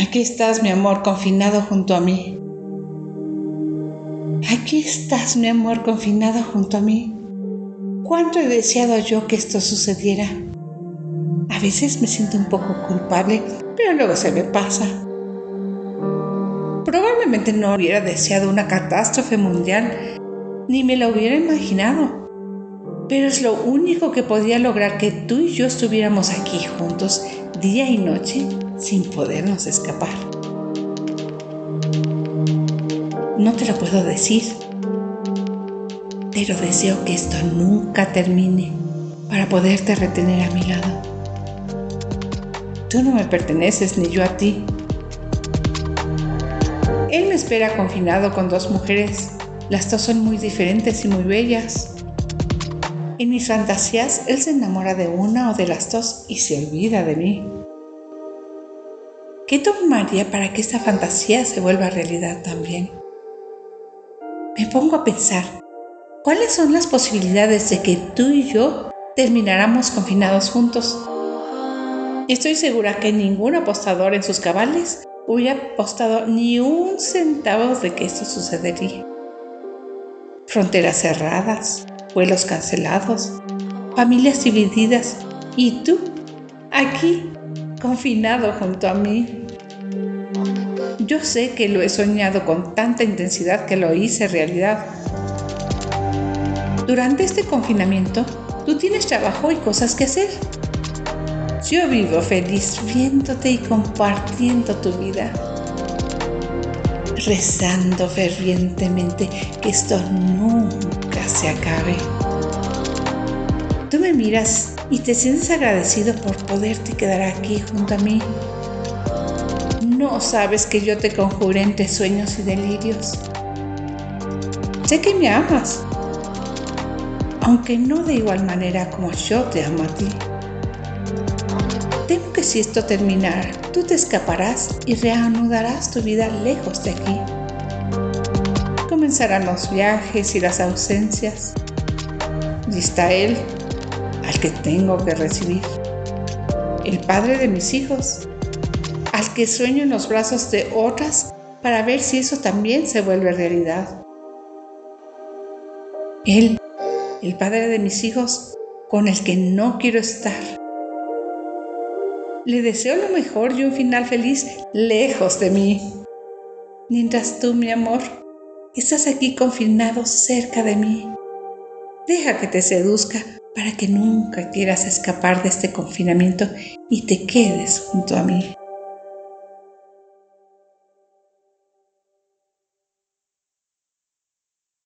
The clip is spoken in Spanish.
Aquí estás, mi amor, confinado junto a mí. Aquí estás, mi amor, confinado junto a mí. ¿Cuánto he deseado yo que esto sucediera? A veces me siento un poco culpable, pero luego se me pasa. Probablemente no hubiera deseado una catástrofe mundial, ni me la hubiera imaginado. Pero es lo único que podía lograr que tú y yo estuviéramos aquí juntos día y noche sin podernos escapar. No te lo puedo decir, pero deseo que esto nunca termine para poderte retener a mi lado. Tú no me perteneces ni yo a ti. Él me espera confinado con dos mujeres. Las dos son muy diferentes y muy bellas. En mis fantasías, él se enamora de una o de las dos y se olvida de mí. ¿Qué tomaría para que esta fantasía se vuelva realidad también? Me pongo a pensar, ¿cuáles son las posibilidades de que tú y yo termináramos confinados juntos? Estoy segura que ningún apostador en sus cabales hubiera apostado ni un centavo de que esto sucedería. Fronteras cerradas, vuelos cancelados, familias divididas y tú, aquí, confinado junto a mí. Yo sé que lo he soñado con tanta intensidad que lo hice realidad. Durante este confinamiento, tú tienes trabajo y cosas que hacer. Yo vivo feliz viéndote y compartiendo tu vida, rezando fervientemente que esto nunca se acabe. Tú me miras y te sientes agradecido por poderte quedar aquí junto a mí. No sabes que yo te conjuré entre sueños y delirios. Sé que me amas, aunque no de igual manera como yo te amo a ti. Si esto terminara, tú te escaparás y reanudarás tu vida lejos de aquí. Comenzarán los viajes y las ausencias. Y está Él, al que tengo que recibir. El padre de mis hijos, al que sueño en los brazos de otras para ver si eso también se vuelve realidad. Él, el padre de mis hijos, con el que no quiero estar le deseo lo mejor y un final feliz lejos de mí. Mientras tú, mi amor, estás aquí confinado cerca de mí. Deja que te seduzca para que nunca quieras escapar de este confinamiento y te quedes junto a mí.